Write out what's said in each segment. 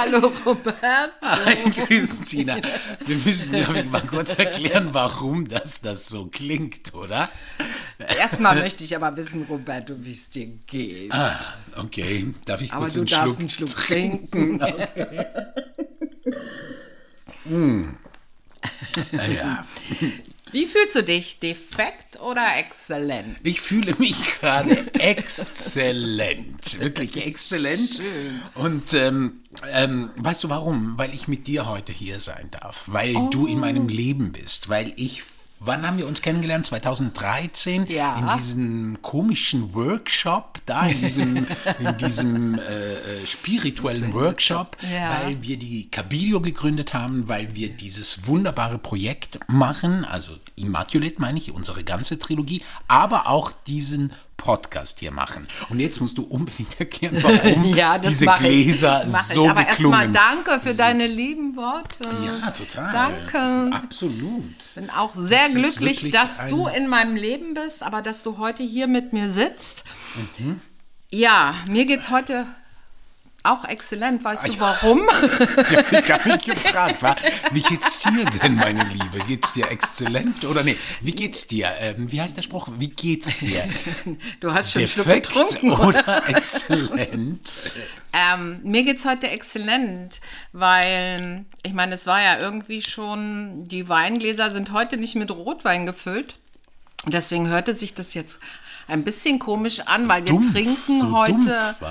Hallo Roberto. Hi Christina. Wir müssen ja mal kurz erklären, warum das, das so klingt, oder? Erstmal möchte ich aber wissen, Roberto, wie es dir geht. Ah, okay. Darf ich aber kurz du einen darfst Schluck einen Schluck trinken. Ja. Wie fühlst du dich? Defekt oder exzellent? Ich fühle mich gerade exzellent, wirklich exzellent. Und ähm, ähm, weißt du warum? Weil ich mit dir heute hier sein darf, weil du in meinem Leben bist, weil ich Wann haben wir uns kennengelernt? 2013? Ja. In diesem komischen Workshop, da in diesem, in diesem äh, äh, spirituellen Workshop, Ja. weil wir die Cabilio gegründet haben, weil wir dieses wunderbare Projekt machen, also Immaculate meine ich, unsere ganze Trilogie, aber auch diesen Podcast hier machen. Und jetzt musst du unbedingt erklären, warum Ja, das diese ich. Gläser Mach so ich. Aber erstmal danke für deine lieben Worte. Ja, total. Danke. Absolut. bin auch sehr Das glücklich, dass ein- du in meinem Leben bist, aber dass du heute hier mit mir sitzt. Mhm. Ja, mir geht's heute auch exzellent. Weißt Ah, du warum? Ich habe dich gar nicht gefragt. Wa? Wie geht's dir denn, meine Liebe? Geht's dir exzellent? Oder nee, wie geht's dir? Ähm, wie heißt der Spruch? Wie geht's dir? Du hast schon einen Schluck Defekt getrunken. oder exzellent? Ähm, mir geht's heute exzellent, weil ich meine, es war ja irgendwie schon, die Weingläser sind heute nicht mit Rotwein gefüllt. Deswegen hörte sich das jetzt ein bisschen komisch an, weil wir Dumpf, trinken so heute dumpf,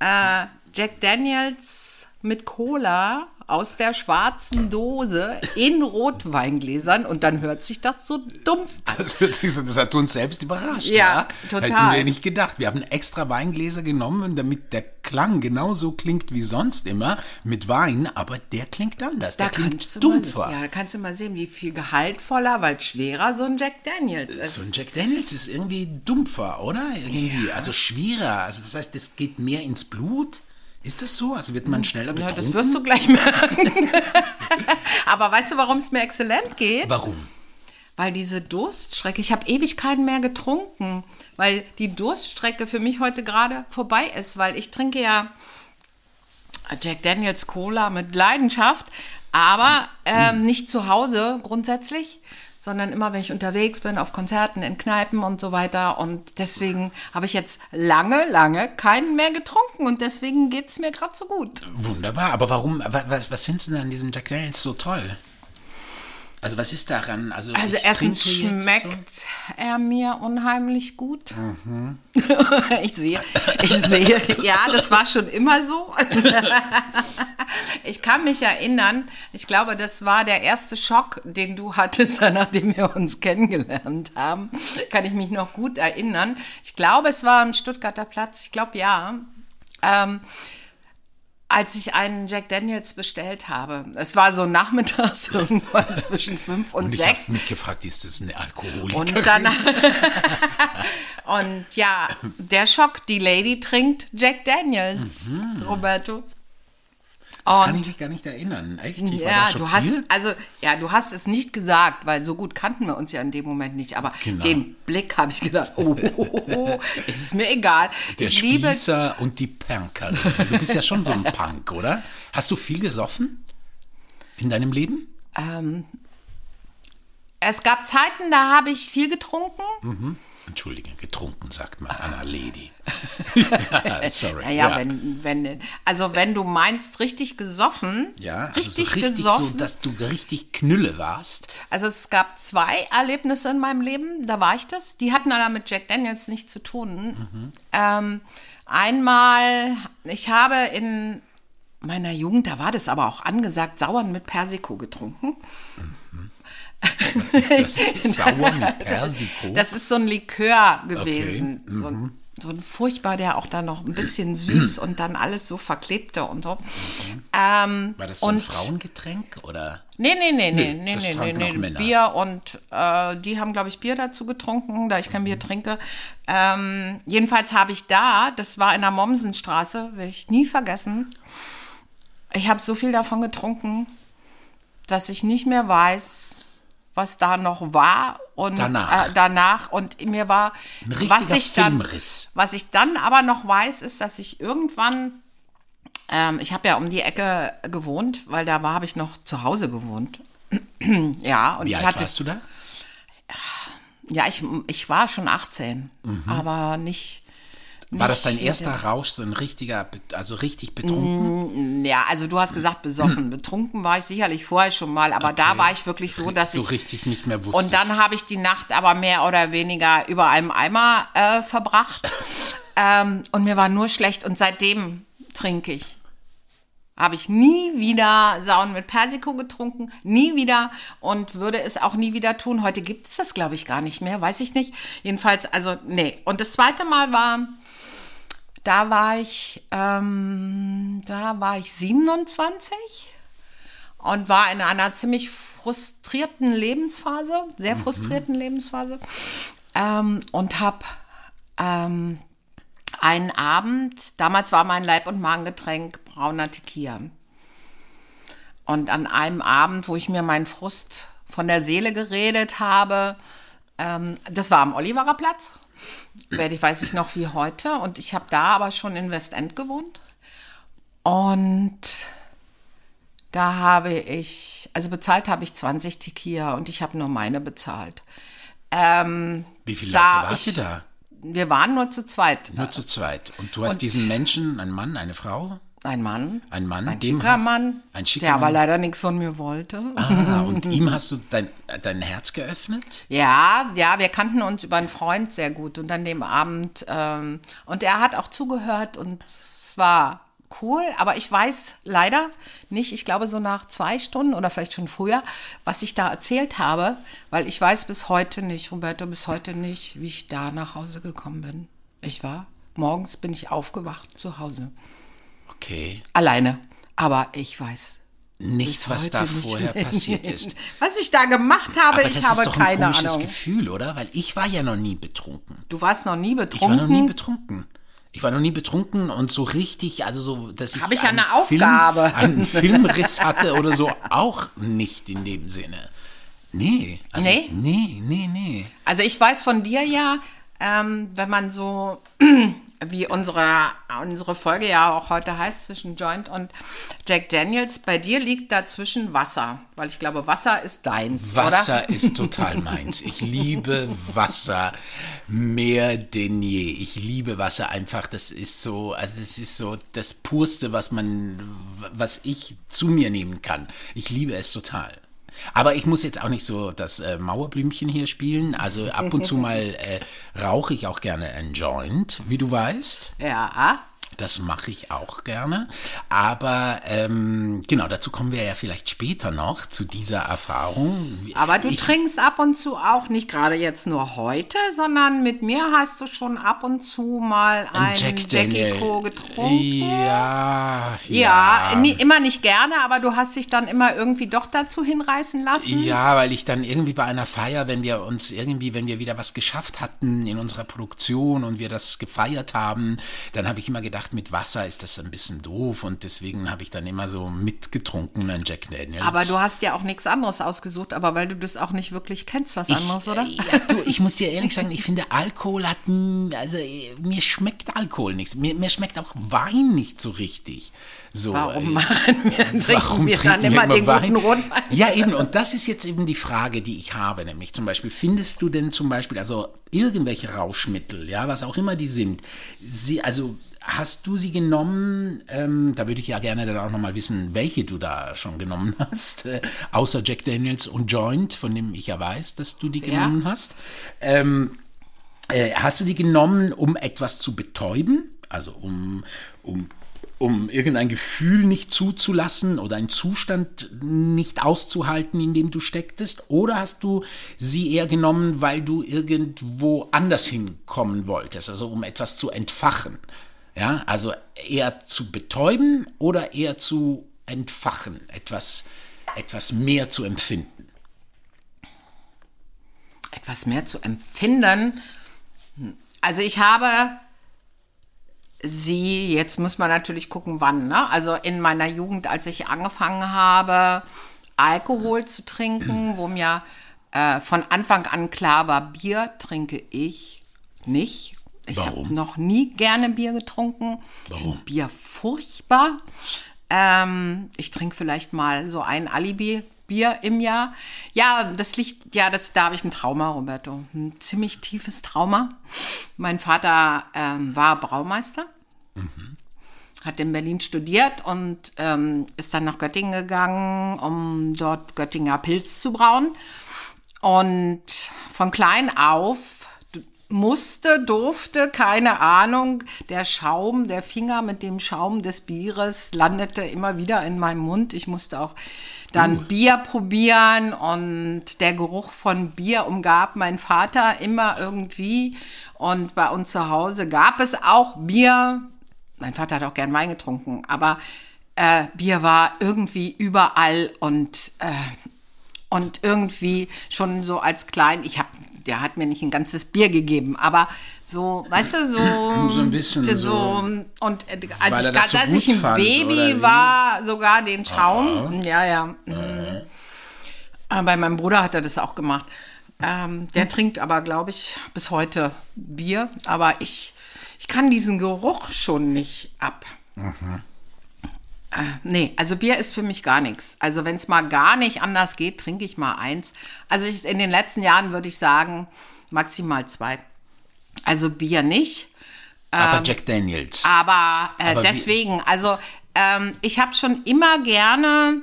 äh, Jack Daniels mit Cola aus der schwarzen Dose in Rotweingläsern und dann hört sich das so dumpf an. Das, hört sich so, das hat uns selbst überrascht. Ja, wa? total. Hätten wir nicht gedacht. Wir haben extra Weingläser genommen, damit der Klang genauso klingt wie sonst immer mit Wein, aber der klingt anders. Der klingt du dumpfer. Mal, ja, da kannst du mal sehen, wie viel gehaltvoller, weil schwerer so ein Jack Daniels ist. So ein Jack Daniels ist irgendwie dumpfer, oder? Irgendwie, also schwerer. Also das heißt, es geht mehr ins Blut. Ist das so? Also wird man schneller ja, betrunken? das wirst du gleich merken. Aber weißt du, warum es mir exzellent geht? Warum? Weil diese Durststrecke, ich habe ewig keinen mehr getrunken, weil die Durststrecke für mich heute gerade vorbei ist, weil ich trinke ja Jack Daniels Cola mit Leidenschaft, aber ähm, nicht zu Hause grundsätzlich, sondern immer, wenn ich unterwegs bin, auf Konzerten, in Kneipen und so weiter. Und deswegen habe ich jetzt lange, lange keinen mehr getrunken und deswegen geht es mir gerade so gut. Wunderbar, aber warum, wa- was, was findest du denn an diesem Jack Daniels so toll? Also was ist daran? Also, Also erstens schmeckt er mir unheimlich gut. ich sehe, ich sehe, ja, das war schon immer so. ich kann mich erinnern, ich glaube, das war der erste Schock, den du hattest, nachdem wir uns kennengelernt haben. Kann ich mich noch gut erinnern. Ich glaube, es war am Stuttgarter Platz. Ich glaube, ja. Ähm, als ich einen Jack Daniels bestellt habe. Es war so nachmittags irgendwann zwischen fünf und, Und ich sechs. habe mich gefragt, ist das eine Alkoholikerin? Und dann und ja, der Schock, die Lady trinkt Jack Daniels, Roberto. Das kann und- ich mich gar nicht erinnern. Echt? Ich war Ja, du hast also ja, du hast es nicht gesagt, weil so gut kannten wir uns ja in dem Moment nicht. Aber Genau. den Blick habe ich gedacht, oh, oh, oh, oh, ist mir egal. Der ich liebe Spießer und die Punkerin. Du bist ja schon so ein Punk, oder? Hast du viel gesoffen in deinem Leben? Es gab Zeiten, da habe ich viel getrunken. Entschuldige, getrunken, sagt man Anna Lady. ja, sorry. Naja, ja. wenn, wenn, also wenn du meinst, richtig gesoffen, Ja, also richtig, so richtig gesoffen. so, dass du richtig Knülle warst. Also es gab zwei Erlebnisse in meinem Leben, da war ich das. Die hatten aber mit Jack Daniels nichts zu tun. Ähm, einmal, ich habe in meiner Jugend, da war das aber auch angesagt, Sauern mit Persiko getrunken. Was ist das? Sauer mit Persiko? Das ist so ein Likör gewesen. So, ein, so ein furchtbar, der auch dann noch ein bisschen süß und dann alles so verklebte und so. Ähm, War das so ein Frauengetränk oder? Nee, nee, nee, nee, nee, nee, nee, nee. Männer. Bier und äh, die haben, glaube ich, Bier dazu getrunken, da ich kein Mhm. Bier trinke. Ähm, jedenfalls habe ich da, das war in der Mommsenstraße, werde ich nie vergessen. Ich habe so viel davon getrunken, dass ich nicht mehr weiß, was da noch war und Danach. Äh, danach und mir war Ein was ich dann Filmriss. was ich dann aber noch weiß ist, dass ich irgendwann Ähm, ich habe ja um die Ecke gewohnt, weil da war, habe ich noch zu Hause gewohnt. ja, und Wie ich alt hatte. warst du da? Ja, ich, ich war schon 18, aber nicht. War das dein erster Rausch, so ein richtiger, also richtig betrunken? dem- Ja, also du hast gesagt besoffen. Betrunken war ich sicherlich vorher schon mal, aber da Okay. war ich wirklich so, dass so ich. richtig nicht mehr wusstest. Und dann habe ich die Nacht aber mehr oder weniger über einem Eimer äh, verbracht. ähm, und mir war nur schlecht. Und seitdem trinke ich. Habe ich nie wieder Sauen mit Persiko getrunken, nie wieder und würde es auch nie wieder tun. Heute gibt es das, glaube ich, gar nicht mehr, weiß ich nicht. Jedenfalls, also, nee. Und das zweite Mal war, da war ich, ähm, da war ich 27 und war in einer ziemlich frustrierten Lebensphase, sehr frustrierten Lebensphase ähm, und habe ähm, einen Abend, damals war mein Leib- und Magengetränk brauner Tequila. Und an einem Abend, wo ich mir meinen Frust von der Seele geredet habe, ähm, das war am Oliverer Platz, werde ich weiß ich noch wie heute. Und ich habe da aber schon in Westend gewohnt. Und da habe ich, also bezahlt habe ich 20 Tequila und ich habe nur meine bezahlt. Ähm, Wie viele Leute wart ich- ihr da? wir waren nur zu zweit. Nur zu zweit. Und du hast Und- diesen Menschen, einen Mann, eine Frau? Ein Mann. Ein Mann, Ein dem schicker hast- Mann. ein schicker der aber Mann. leider nichts von mir wollte. Ah, und ihm hast du dein, dein Herz geöffnet? Ja, ja, wir kannten uns über einen Freund sehr gut und an dem Abend ähm, und er hat auch zugehört und es war cool, aber ich weiß leider nicht, ich glaube so nach zwei Stunden oder vielleicht schon früher, was ich da erzählt habe, weil ich weiß bis heute nicht, Roberto, bis heute nicht, wie ich da nach Hause gekommen bin. Ich war, morgens bin ich aufgewacht zu Hause. Okay. Alleine. Aber ich weiß Nichts, was da nicht vorher mehr. passiert ist. Was ich da gemacht habe, Aber ich das habe ist doch ein keine komisches Ahnung. Gefühl, oder? Weil ich war ja noch nie betrunken. Du warst noch nie Ich war betrunken. noch nie betrunken. Ich war noch nie betrunken und so richtig, also so, dass ich Hab ich ja einen eine Aufgabe. Film, einen Filmriss hatte oder so, auch nicht in dem Sinne. Nee, also Nee? Ich, nee, nee, nee. Also ich weiß von dir ja, ähm, wenn man so, wie unsere, unsere Folge ja auch heute heißt, zwischen Joint und Jack Daniels, bei dir liegt dazwischen Wasser. Weil ich glaube, Wasser ist deins, Wasser oder? ist total meins. Ich liebe Wasser mehr denn je. Ich liebe Wasser einfach. Das ist so, also das ist so das purste, was man, was ich zu mir nehmen kann. Ich liebe es total. Aber ich muss jetzt auch nicht so das äh, Mauerblümchen hier spielen. Also ab und zu mal äh, rauche ich auch gerne ein Joint, wie du weißt. Ja. Das mache ich auch gerne. Aber ähm, genau, dazu kommen wir ja vielleicht später noch zu dieser Erfahrung. Aber du ich, trinkst ab und zu auch, nicht gerade jetzt nur heute, sondern mit mir hast du schon ab und zu mal ein Jack Jackie. Co. getrunken. Ja, Ja, nie, immer nicht gerne, aber du hast dich dann immer irgendwie doch dazu hinreißen lassen. Ja, weil ich dann irgendwie bei einer Feier, wenn wir uns irgendwie, wenn wir wieder was geschafft hatten in unserer Produktion und wir das gefeiert haben, dann habe ich immer gedacht, mit Wasser ist das ein bisschen doof und deswegen habe ich dann immer so mitgetrunken an Jack Daniels. Aber du hast ja auch nichts anderes ausgesucht, aber weil du das auch nicht wirklich kennst, was anderes, oder? Ich, ja, du, ich muss dir ehrlich sagen, ich finde Alkohol hat, also äh, mir schmeckt Alkohol nichts. Mir, mir schmeckt auch Wein nicht so richtig. So, Warum äh, machen wir, trinken Warum wir dann trinken immer wir den Wein? guten Rotwein? Ja, eben. Und das ist jetzt eben die Frage, die ich habe. Nämlich zum Beispiel, findest du denn zum Beispiel, also irgendwelche Rauschmittel, ja, was auch immer die sind, sie, also hast du sie genommen, ähm, da würde ich ja gerne dann auch nochmal wissen, welche du da schon genommen hast, äh, außer Jack Daniels und Joint, von dem ich ja weiß, dass du die genommen hast. Ähm, äh, hast du die genommen, um etwas zu betäuben? Also um, um, um irgendein Gefühl nicht zuzulassen oder einen Zustand nicht auszuhalten, in dem du stecktest? Oder hast du sie eher genommen, weil du irgendwo anders hinkommen wolltest, also um etwas zu entfachen? Ja, also eher zu betäuben oder eher zu entfachen, etwas, etwas mehr zu empfinden? Etwas mehr zu empfinden. Also ich habe sie, jetzt muss man natürlich gucken, wann, ne? Also in meiner Jugend, als ich angefangen habe, Alkohol zu trinken, wo mir äh, von Anfang an klar war, Bier trinke ich nicht. Ich habe noch nie gerne Bier getrunken. Warum? Bier furchtbar. Ähm, ich trinke vielleicht mal so ein Alibi. Bier im Jahr. Ja, das liegt, ja, das, da habe ich ein Trauma, Roberto. Ein ziemlich tiefes Trauma. Mein Vater ähm, war Braumeister, hat in Berlin studiert und ähm, ist dann nach Göttingen gegangen, um dort Göttinger Pilz zu brauen. Und von klein auf musste, durfte, keine Ahnung, der Schaum, der Finger mit dem Schaum des Bieres landete immer wieder in meinem Mund. Ich musste auch dann Bier probieren und der Geruch von Bier umgab meinen Vater immer irgendwie. Und bei uns zu Hause gab es auch Bier. Mein Vater hat auch gern Wein getrunken, aber äh, Bier war irgendwie überall und äh, und irgendwie schon so als klein, ich habe, der hat mir nicht ein ganzes Bier gegeben, aber so, weißt du, so So ein bisschen so, und äh, als ich, das so als ich ein fand, Baby war, sogar den Schaum, ja, ja. mhm. Bei meinem Bruder hat er das auch gemacht. Ähm, der trinkt aber, glaube ich, bis heute Bier, aber ich, ich kann diesen Geruch schon nicht ab. Äh, nee, also Bier ist für mich gar nichts. Also wenn es mal gar nicht anders geht, trinke ich mal eins. Also ich, in den letzten Jahren würde ich sagen, maximal zwei. Also Bier nicht. Aber Jack Daniels. Aber, äh, Aber deswegen, also ähm, ich habe schon immer gerne,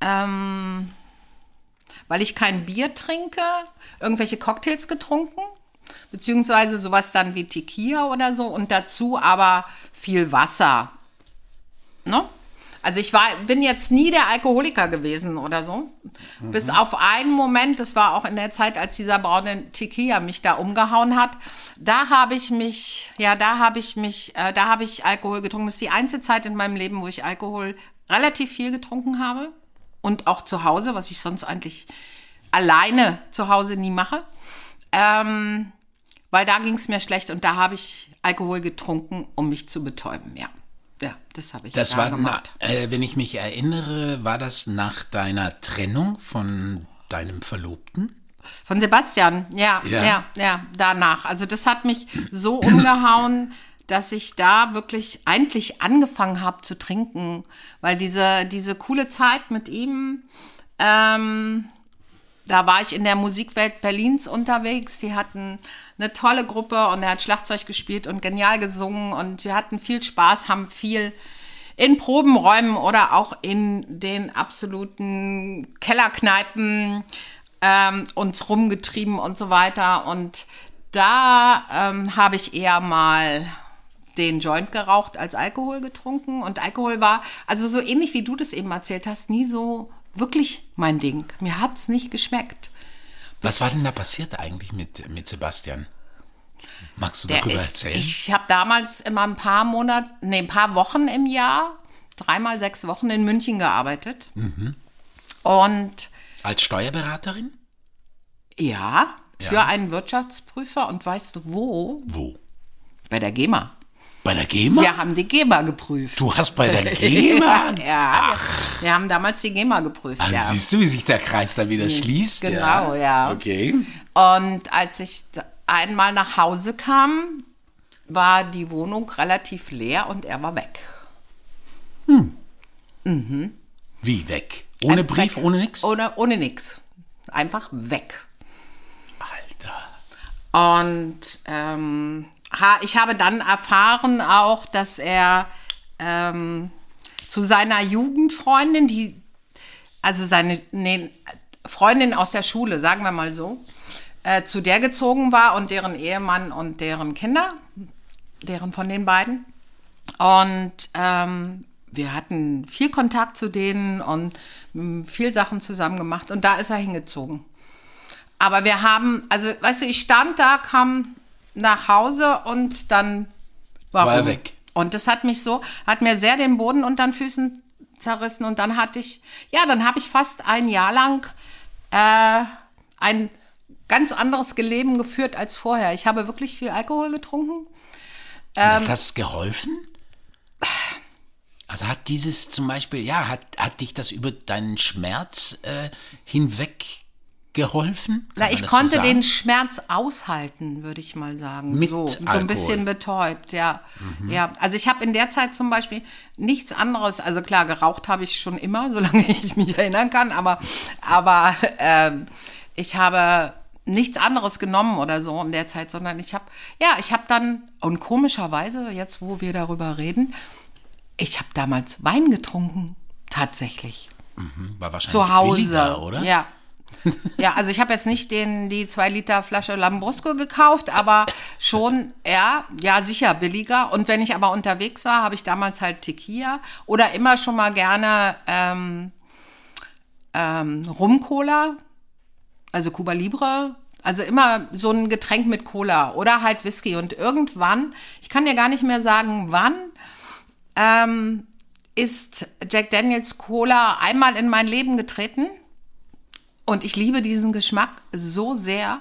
ähm, weil ich kein Bier trinke, irgendwelche Cocktails getrunken. Beziehungsweise sowas dann wie Tequila oder so und dazu aber viel Wasser. Ne? Also ich war, bin jetzt nie der Alkoholiker gewesen oder so. Bis auf einen Moment, das war auch in der Zeit, als dieser braune Tequila mich da umgehauen hat. Da habe ich mich, ja, da habe ich mich, äh, da habe ich Alkohol getrunken. Das ist die einzige Zeit in meinem Leben, wo ich Alkohol relativ viel getrunken habe. Und auch zu Hause, was ich sonst eigentlich alleine zu Hause nie mache. Ähm, weil da ging es mir schlecht und da habe ich Alkohol getrunken, um mich zu betäuben, ja. Ja, das habe ich Das da war, na, gemacht. äh, wenn ich mich erinnere, war das nach deiner Trennung von deinem Verlobten? Von Sebastian, ja, Ja. ja, ja, danach. Also das hat mich so umgehauen, dass ich da wirklich eigentlich angefangen habe zu trinken, weil diese, diese coole Zeit mit ihm, ähm, da war ich in der Musikwelt Berlins unterwegs. Die hatten eine tolle Gruppe und er hat Schlagzeug gespielt und genial gesungen und wir hatten viel Spaß, haben viel in Probenräumen oder auch in den absoluten Kellerkneipen ähm, uns rumgetrieben und so weiter. Und da ähm, habe ich eher mal den Joint geraucht als Alkohol getrunken. Und Alkohol war, also so ähnlich wie du das eben erzählt hast, nie so wirklich mein Ding. Mir hat es nicht geschmeckt. Was war denn da passiert eigentlich mit, mit Sebastian? Magst du darüber ist, erzählen? ich habe damals immer ein paar Monate, nee, ein paar Wochen im Jahr, dreimal sechs Wochen in München gearbeitet. Mhm. Und Als Steuerberaterin? ja, für Ja. einen Wirtschaftsprüfer. Und weißt du wo? Wo? Bei der GEMA. Bei der GEMA? Wir haben die GEMA geprüft. Du hast bei der GEMA? Ja, wir, wir haben damals die GEMA geprüft. Ah, ja. Siehst du, wie sich der Kreis da wieder schließt? genau, ja. Okay. Und als ich einmal nach Hause kam, war die Wohnung relativ leer und er war weg. Wie weg? Ohne Ein- Brief, weg. ohne nix? Ohne, ohne nix. Einfach weg. Alter. Und ähm, ich habe dann erfahren auch, dass er ähm, zu seiner Jugendfreundin, die, also seine nee, Freundin aus der Schule, sagen wir mal so, äh, zu der gezogen war und deren Ehemann und deren Kinder, deren von den beiden. Und ähm, wir hatten viel Kontakt zu denen und mm, viel Sachen zusammen gemacht. Und da ist er hingezogen. Aber wir haben, also, weißt du, ich stand da, kam nach Hause und dann war, War er weg. Und das hat mich so, hat mir sehr den Boden unter den Füßen zerrissen. Und dann hatte ich, ja, dann habe ich fast ein Jahr lang äh, ein ganz anderes Leben geführt als vorher. Ich habe wirklich viel Alkohol getrunken. Ähm, hat das geholfen? Also hat dieses zum Beispiel, ja, hat, hat dich das über deinen Schmerz äh, hinweg geholfen? Kann Na, ich so konnte sagen? den Schmerz aushalten, würde ich mal sagen. Mit so, so. Mhm. ein bisschen betäubt, ja. Ja, also ich habe in der Zeit zum Beispiel nichts anderes, also klar, geraucht habe ich schon immer, solange ich mich erinnern kann, aber, aber ähm, ich habe nichts anderes genommen oder so in der Zeit, sondern ich habe, ja, ich habe dann, und komischerweise, jetzt wo wir darüber reden, ich habe damals Wein getrunken, tatsächlich War wahrscheinlich zu Hause. billiger, oder? Ja. Ja, also ich habe jetzt nicht den, die 2 Liter Flasche Lambrusco gekauft, aber schon, ja, ja, sicher billiger. Und wenn ich aber unterwegs war, habe ich damals halt Tequila oder immer schon mal gerne ähm, ähm, Rum-Cola, also Cuba Libre. Also immer so ein Getränk mit Cola oder halt Whisky. Und irgendwann, ich kann dir gar nicht mehr sagen, wann, ähm, ist Jack Daniels Cola einmal in mein Leben getreten. Und ich liebe diesen Geschmack so sehr.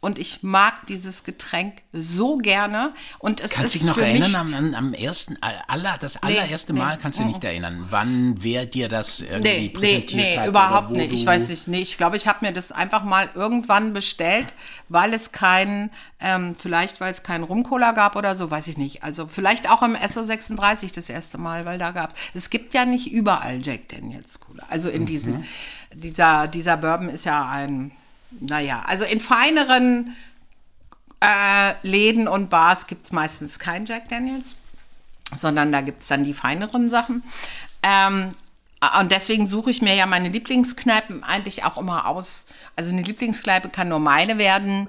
Und ich mag dieses Getränk so gerne. Und es Kannst ist dich noch erinnern am, am, am ersten, aller, das allererste nee. Mal kannst du nicht erinnern, wann wer dir das irgendwie Nee, nee, präsentiert nee, hat? überhaupt oder wo nicht. Ich du- weiß nicht. Nee, ich glaube, ich habe mir das einfach mal irgendwann bestellt, weil es keinen, ähm, vielleicht weil es keinen Rumcola gab oder so, weiß ich nicht. Also vielleicht auch im SO36 das erste Mal, weil da gab's. Es gibt ja nicht überall Jack Daniels Cola. Also Mhm. in diesen, dieser, dieser Bourbon ist ja ein, naja, also in feineren äh, Läden und Bars gibt's meistens kein Jack Daniels sondern da gibt's dann die feineren Sachen. Ähm, und deswegen suche ich mir ja meine Lieblingskneipen eigentlich auch immer aus. Also eine Lieblingskneipe kann nur meine werden,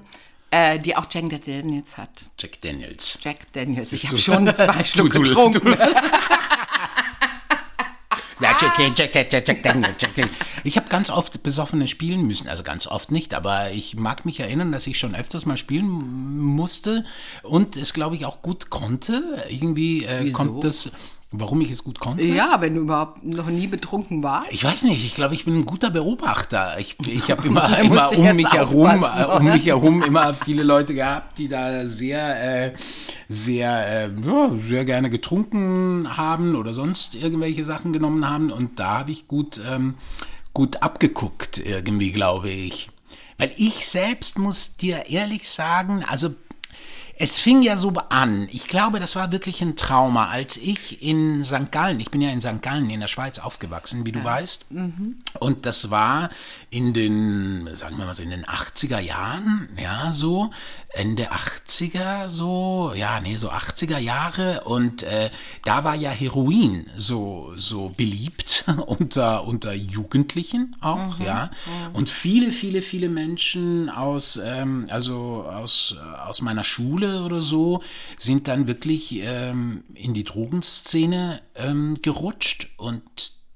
äh, die auch Jack Daniels hat. Jack Daniels. Jack Daniels. Ich Siehst habe du? schon zwei Stück getrunken. Ja, Jack, Jack, Jack, Jack, Jack, Jack Daniels, Jack Daniels. Ich habe ganz oft besoffene spielen müssen, also ganz oft nicht, aber ich mag mich erinnern, dass ich schon öfters mal spielen musste und es, glaube ich, auch gut konnte. Irgendwie äh, kommt das, warum ich es gut konnte. ja, wenn du überhaupt noch nie betrunken warst. Ich weiß nicht, ich glaube, ich bin ein guter Beobachter. Ich, ich habe immer, immer um mich herum, äh, um mich herum immer viele Leute gehabt, die da sehr, äh, sehr, äh, ja, sehr gerne getrunken haben oder sonst irgendwelche Sachen genommen haben. Und da habe ich gut, ähm, gut abgeguckt, irgendwie, glaube ich. Weil ich selbst muss dir ehrlich sagen, also es fing ja so an. Ich glaube, das war wirklich ein Trauma, als ich in St. Gallen, ich bin ja in St. Gallen in der Schweiz aufgewachsen, wie du weißt. Und das war in den, sagen wir mal so, in den 80er Jahren, ja, so, Ende 80er, so, ja, nee, so 80er Jahre. Und äh, da war ja Heroin so, so beliebt unter, unter Jugendlichen auch, ja. Und viele, viele, viele Menschen aus, ähm, also aus, äh, aus meiner Schule oder so, sind dann wirklich ähm, in die Drogenszene ähm, gerutscht. Und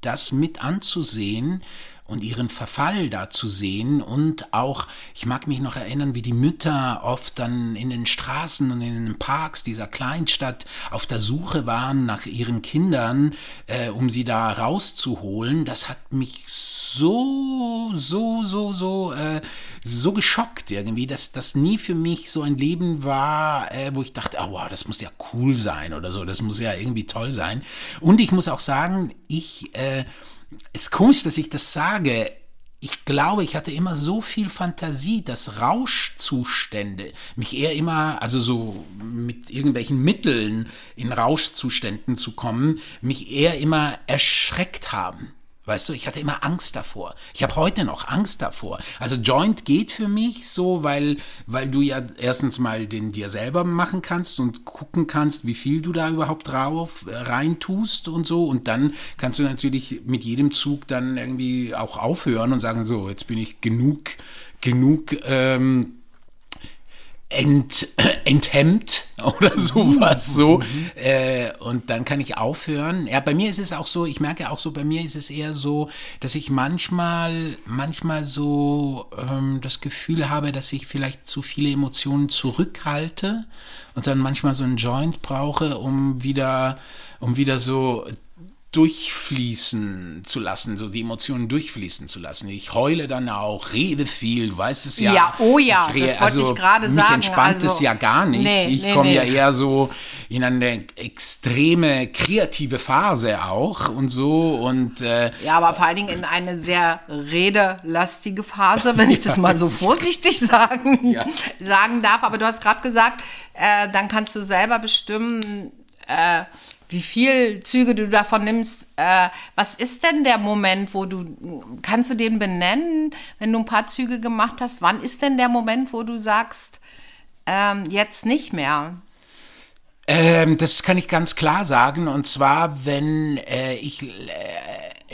das mit anzusehen und ihren Verfall da zu sehen und auch, ich mag mich noch erinnern, wie die Mütter oft dann in den Straßen und in den Parks dieser Kleinstadt auf der Suche waren nach ihren Kindern, äh, um sie da rauszuholen. Das hat mich so, so, so, so, äh, so geschockt irgendwie, dass das nie für mich so ein Leben war, äh, wo ich dachte, oh, wow, das muss ja cool sein oder so, das muss ja irgendwie toll sein. Und ich muss auch sagen, ich, äh, ist komisch, dass ich das sage. Ich glaube, ich hatte immer so viel Fantasie, dass Rauschzustände mich eher immer, also so mit irgendwelchen Mitteln in Rauschzuständen zu kommen, mich eher immer erschreckt haben. Weißt du, ich hatte immer Angst davor. Ich habe heute noch Angst davor. Also Joint geht für mich so, weil, weil du ja erstens mal den dir selber machen kannst und gucken kannst, wie viel du da überhaupt drauf äh, reintust und so. Und dann kannst du natürlich mit jedem Zug dann irgendwie auch aufhören und sagen, so, jetzt bin ich genug, genug ähm, ent, enthemmt oder sowas so. Äh, und dann kann ich aufhören. Ja, bei mir ist es auch so, ich merke auch so, bei mir ist es eher so, dass ich manchmal, manchmal so ähm, das Gefühl habe, dass ich vielleicht zu viele Emotionen zurückhalte und dann manchmal so einen Joint brauche, um wieder, um wieder so durchfließen zu lassen, so die Emotionen durchfließen zu lassen. Ich heule dann auch, rede viel, du weißt es ja. Ja, oh ja, Ich das wollte ich gerade mich sagen, entspannt also- es ja gar nicht. Nee, ich nee, komme nee. ja eher so, in eine extreme kreative Phase auch und so und äh, Ja, aber vor allen Dingen in eine sehr redelastige Phase, wenn ich das mal so vorsichtig sagen, Ja. sagen darf. Aber du hast gerade gesagt, äh, dann kannst du selber bestimmen, äh, wie viel Züge du davon nimmst. Äh, was ist denn der Moment, wo du, kannst du den benennen, wenn du ein paar Züge gemacht hast? Wann ist denn der Moment, wo du sagst, ähm, jetzt nicht mehr? Ähm, das kann ich ganz klar sagen. Und zwar, wenn äh, ich äh,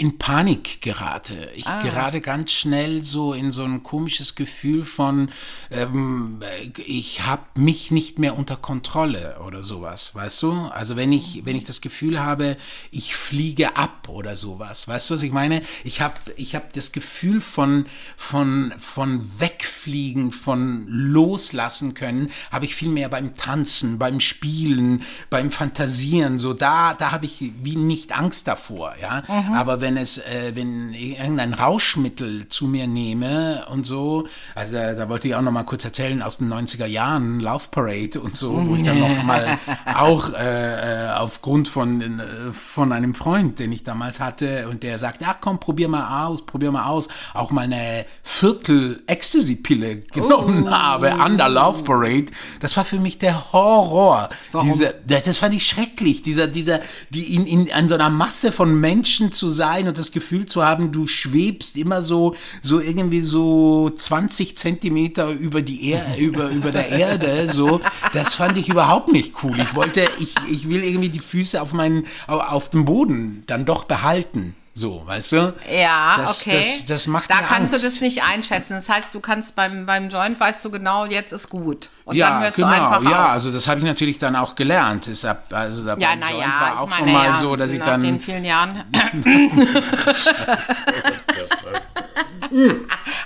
in Panik gerate. Ich gerate ganz schnell so in so ein komisches Gefühl von, ähm, ich habe mich nicht mehr unter Kontrolle oder sowas, weißt du? Also wenn ich, wenn ich das Gefühl habe, ich fliege ab oder sowas, weißt du, was ich meine? Ich habe ich hab das Gefühl von, von, von wegfliegen, von loslassen können, habe ich viel mehr beim Tanzen, beim Spielen, beim Fantasieren, so da, da habe ich wie nicht Angst davor, ja. Aber wenn es, äh, wenn ich irgendein Rauschmittel zu mir nehme und so, also da, da wollte ich auch noch mal kurz erzählen aus den 90er Jahren, Laufparade und so, wo ich dann noch mal auch äh, äh, aufgrund von, äh, von einem Freund, den ich damals hatte und der sagt, ach komm, probier mal aus, probier mal aus, auch mal eine Viertel Ecstasy-Pille genommen habe an der Laufparade. Das war für mich der Horror. Diese, das, das fand ich schrecklich, dieser, dieser, die in, in, an so einer Masse von Menschen zu sein und das Gefühl zu haben, du schwebst immer so, so irgendwie so 20 Zentimeter über die er über, über der Erde, so. Das fand ich überhaupt nicht cool. Ich wollte, ich, ich will irgendwie die Füße auf meinen, au- auf dem Boden dann doch behalten. So, weißt du? Ja, das, okay. Das, das macht da kannst Angst. du das nicht einschätzen. Das heißt, du kannst beim, beim Joint weißt du genau, jetzt ist gut. Und ja, dann hörst genau, du einfach ja, auf. also das habe ich natürlich dann auch gelernt. Deshalb, also da Ja, naja, Joint war auch ich schon meine, mal ja, so, dass ich nach dann den vielen Jahren.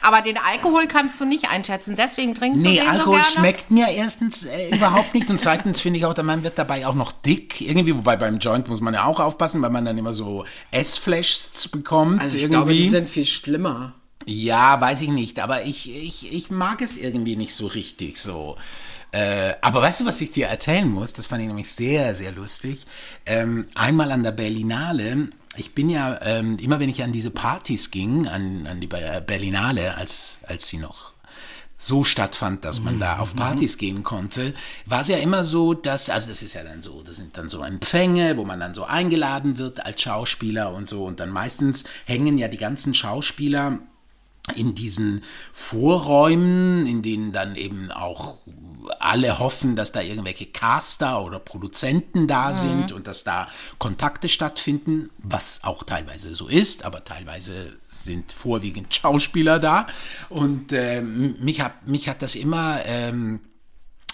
Aber den Alkohol kannst du nicht einschätzen, deswegen trinkst Nee, du den Alkohol so gerne. schmeckt mir erstens äh, überhaupt nicht und zweitens finde ich auch, man wird dabei auch noch dick irgendwie, wobei beim Joint muss man ja auch aufpassen, weil man dann immer so Essflashs bekommt Also ich irgendwie. glaube, die sind viel schlimmer. Ja, weiß ich nicht, aber ich, ich, ich mag es irgendwie nicht so richtig so. Äh, aber weißt du, was ich dir erzählen muss? Das fand ich nämlich sehr, sehr lustig. Ähm, einmal an der Berlinale. Ich bin ja, ähm, immer wenn ich an diese Partys ging, an, an die Ber- Berlinale, als, als sie noch so stattfand, dass man da auf Partys gehen konnte, war es ja immer so, dass, also das ist ja dann so, das sind dann so Empfänge, wo man dann so eingeladen wird als Schauspieler und so. Und dann meistens hängen ja die ganzen Schauspieler in diesen Vorräumen, in denen dann eben auch alle hoffen, dass da irgendwelche Caster oder Produzenten da sind und dass da Kontakte stattfinden, was auch teilweise so ist, aber teilweise sind vorwiegend Schauspieler da. Und ähm, mich, hat, mich hat das immer... Ähm,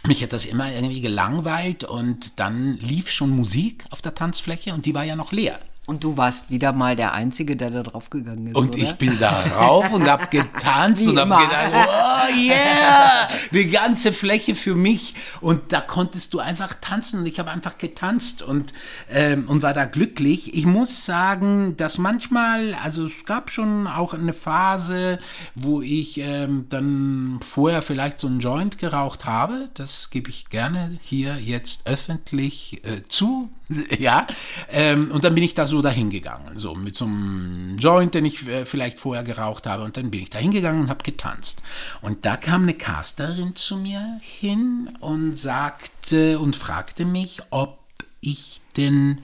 mich hat das immer irgendwie gelangweilt und dann lief schon Musik auf der Tanzfläche und die war ja noch leer. Und du warst wieder mal der Einzige, der da drauf gegangen ist, Und oder? ich bin da rauf und hab getanzt und hab immer. gedacht, oh yeah, die ganze Fläche für mich. Und da konntest du einfach tanzen und ich habe einfach getanzt und, ähm, und war da glücklich. Ich muss sagen, dass manchmal, also es gab schon auch eine Phase, wo ich ähm, dann vorher vielleicht so einen Joint geraucht habe. Das gebe ich gerne hier jetzt öffentlich äh, zu. Ja, ähm, und dann bin ich da so dahin gegangen, so mit so einem Joint, den ich äh, vielleicht vorher geraucht habe, und dann bin ich da hingegangen und habe getanzt. Und da kam eine Casterin zu mir hin und sagte und fragte mich, ob ich denn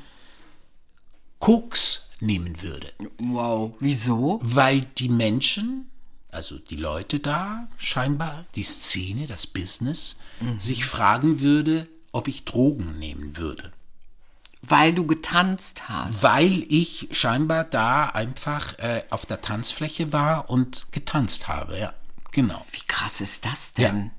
Koks nehmen würde Wow, wieso? weil die Menschen, also die Leute da, scheinbar, die Szene, das Business, sich fragen würde, ob ich Drogen nehmen würde. Weil du getanzt hast. Weil ich scheinbar da einfach äh, auf der Tanzfläche war und getanzt habe, ja, genau. Wie krass ist das Ja. denn?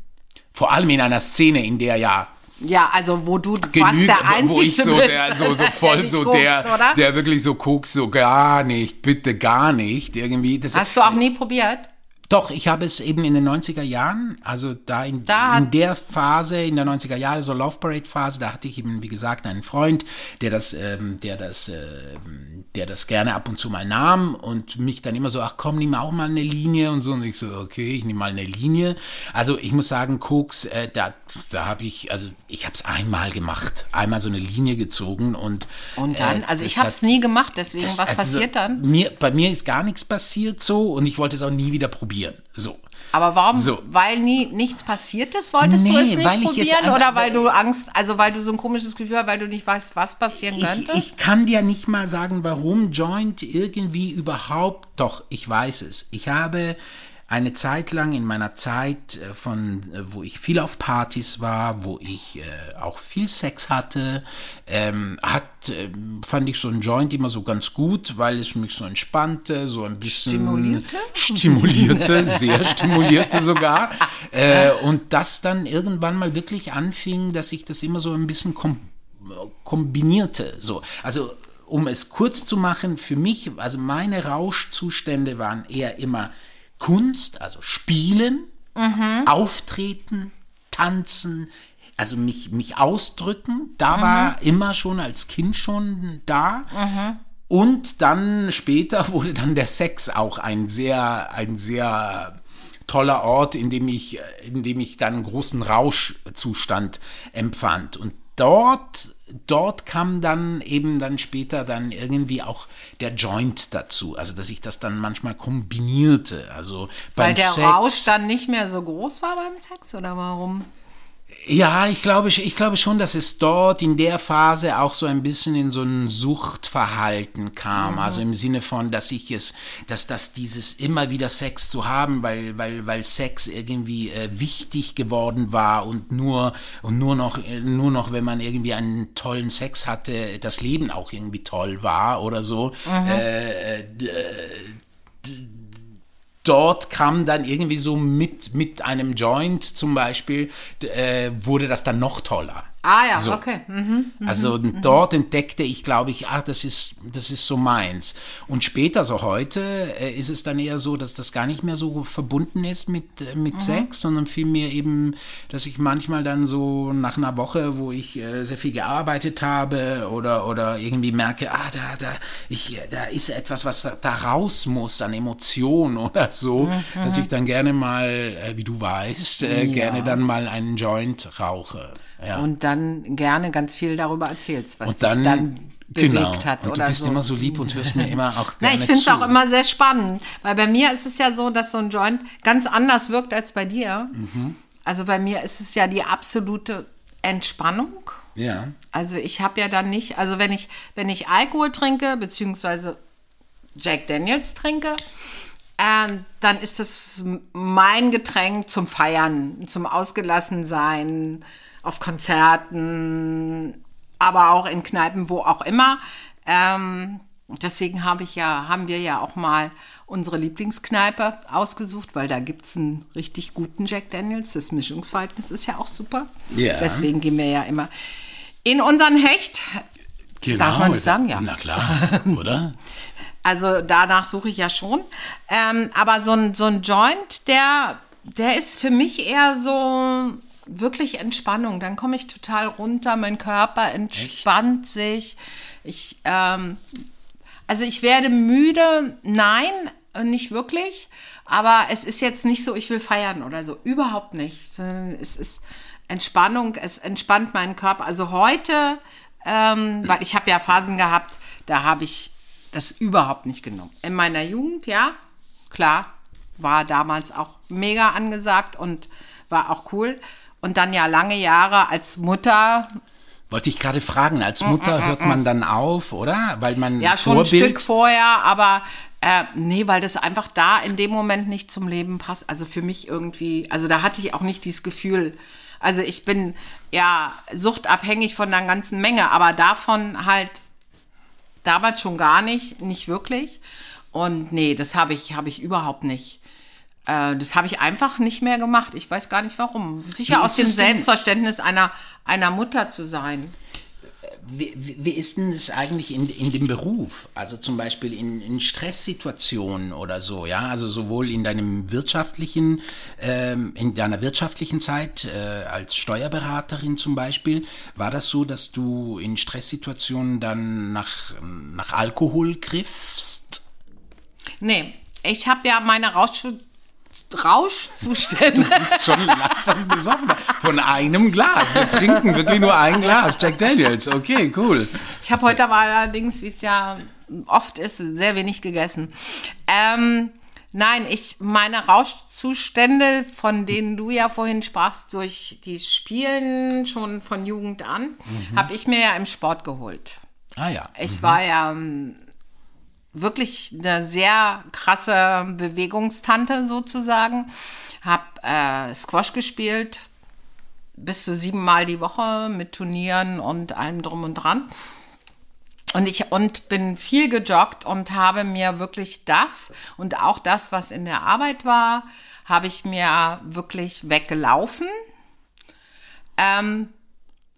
Vor allem in einer Szene, in der ja Ja, also wo du genügend, der Einzige wo ich so bist, der, so, so voll so guckst, der, oder? der wirklich so guckt, so gar nicht, bitte gar nicht, irgendwie. Das, Hast du auch nie probiert? Doch, ich habe es eben in den 90er Jahren, also da in, Da in der Phase, in der 90er Jahre, so Love Parade Phase, da hatte ich eben, wie gesagt, einen Freund, der das, ähm, der das, ähm, der das gerne ab und zu mal nahm und mich dann immer so, ach komm, nimm auch mal eine Linie und so. Und ich so, okay, ich nehme mal eine Linie. Also ich muss sagen, Koks, äh, da, da habe ich, also ich habe es einmal gemacht, einmal so eine Linie gezogen und Und dann, äh, also ich habe es nie gemacht, deswegen, das- was also passiert dann? Mir, bei mir ist gar nichts passiert so und ich wollte es auch nie wieder probieren. So. Aber warum? So. Weil nie nichts passiert ist, wolltest du Nee, es nicht weil ich jetzt probieren? einfach- oder weil du Angst, also weil du so ein komisches Gefühl hast, weil du nicht weißt, was passieren könnte? Ich, ich kann dir nicht mal sagen, warum Joint irgendwie überhaupt. Doch, ich weiß es. Ich habe eine Zeit lang in meiner Zeit, äh, von, äh, wo ich viel auf Partys war, wo ich äh, auch viel Sex hatte, ähm, hat, ähm, fand ich so ein Joint immer so ganz gut, weil es mich so entspannte, so ein bisschen Stimulierte? stimulierte, sehr stimulierte sogar. Äh, und das dann irgendwann mal wirklich anfing, dass ich das immer so ein bisschen kom kombinierte. So. Also um es kurz zu machen, für mich, also meine Rauschzustände waren eher immer Kunst, also Spielen, Auftreten, Tanzen, also mich, mich ausdrücken. Da war immer schon als Kind schon da. Und dann später wurde dann der Sex auch ein sehr, ein sehr toller Ort, in dem ich, in dem ich dann einen großen Rauschzustand empfand. Und dort, dort kam dann eben dann später dann irgendwie auch der Joint dazu. Also, dass ich das dann manchmal kombinierte. Also, weil der Sex, Rausch dann nicht mehr so groß war beim Sex oder warum? Ja, ich glaube, ich glaube schon, dass es dort in der Phase auch so ein bisschen in so ein Suchtverhalten kam. Also im Sinne von, dass ich es, dass das dieses immer wieder Sex zu haben, weil, weil, weil Sex irgendwie äh, wichtig geworden war und nur, und nur noch, äh, nur noch, wenn man irgendwie einen tollen Sex hatte, das Leben auch irgendwie toll war oder so. Äh, d- d- dort kam dann irgendwie so mit, mit einem Joint zum Beispiel, äh, wurde das dann noch toller. Ah ja, So. okay. Mhm. Also dort entdeckte ich, glaube ich, ah, das ist, das ist so meins. Und später, so heute, äh, ist es dann eher so, dass das gar nicht mehr so verbunden ist mit, äh, mit Sex, sondern vielmehr eben, dass ich manchmal dann so nach einer Woche, wo ich äh, sehr viel gearbeitet habe oder, oder irgendwie merke, ah, da, da, ich, da ist etwas, was da, da raus muss an Emotionen oder so, dass ich dann gerne mal, äh, wie du weißt, äh, gerne dann mal einen Joint rauche. Ja. Und dann gerne ganz viel darüber erzählst, was Und dann, dich dann bewegt genau. hat und du bist so. immer so lieb und hörst mir immer auch Na, gerne ich finde es auch immer sehr spannend, weil bei mir ist es ja so, dass so ein Joint ganz anders wirkt als bei dir. Mhm. Also bei mir ist es ja die absolute Entspannung. Ja. Also ich habe ja dann nicht, also wenn ich, wenn ich Alkohol trinke, beziehungsweise Jack Daniels trinke, ähm, dann ist das mein Getränk zum Feiern, zum Ausgelassensein, auf Konzerten, aber auch in Kneipen, wo auch immer. Ähm, deswegen habe ich ja, haben wir ja auch mal unsere Lieblingskneipe ausgesucht, weil da gibt es einen richtig guten Jack Daniels. Das Mischungsverhältnis ist ja auch super. Ja. Deswegen gehen wir ja immer in unseren Hecht. Genau. Darf man nicht sagen, ja. Na klar, oder? Also danach suche ich ja schon. Ähm, aber so ein, so ein Joint, der, der ist für mich eher so wirklich Entspannung. Dann komme ich total runter, mein Körper entspannt sich. Ich, ähm, also ich werde müde, nein, nicht wirklich. Aber es ist jetzt nicht so, ich will feiern oder so. Überhaupt nicht. Sondern es ist Entspannung, es entspannt meinen Körper. Also heute, ähm, weil ich habe ja Phasen gehabt, da habe ich das überhaupt nicht genommen. In meiner Jugend, ja, klar, war damals auch mega angesagt und war auch cool. Und dann ja lange Jahre als Mutter, Wollte ich gerade fragen, als Mutter hört man dann auf, oder? Weil man Mm, ja schon Vorbild, ein Stück vorher, aber äh, nee, weil das einfach da in dem Moment nicht zum Leben passt. Also für mich irgendwie, also da hatte ich auch nicht dieses Gefühl. Also ich bin ja suchtabhängig von einer ganzen Menge, aber davon halt damals schon gar nicht, nicht wirklich. Und nee, das habe ich, habe ich überhaupt nicht. Äh, das habe ich einfach nicht mehr gemacht. Ich weiß gar nicht warum. Sicher aus dem Selbstverständnis einer, einer Mutter zu sein. wie, wie ist denn es eigentlich in, in dem Beruf? Also zum Beispiel in, in Stresssituationen oder so, ja? Also sowohl in deinem wirtschaftlichen, ähm, in deiner wirtschaftlichen Zeit äh, als Steuerberaterin zum Beispiel, war das so, dass du in Stresssituationen dann nach, nach Alkohol griffst? Nee, ich habe ja meine Rausch Rauschzustände. Du bist schon langsam besoffen. Von einem Glas. Wir trinken wirklich nur ein Glas. Jack Daniels. Okay, cool. Ich habe heute aber allerdings, wie es ja oft ist, sehr wenig gegessen. Ähm, nein, ich meine Rauschzustände, von denen du ja vorhin sprachst, durch die Spielen schon von Jugend an, mhm. habe ich mir ja im Sport geholt. Ah ja. Ich mhm. war ja wirklich eine sehr krasse Bewegungstante sozusagen. Hab äh, Squash gespielt, bis zu siebenmal die Woche mit Turnieren und allem drum und dran. Und ich und bin viel gejoggt und habe mir wirklich das und auch das, was in der Arbeit war, habe ich mir wirklich weggelaufen. Ähm,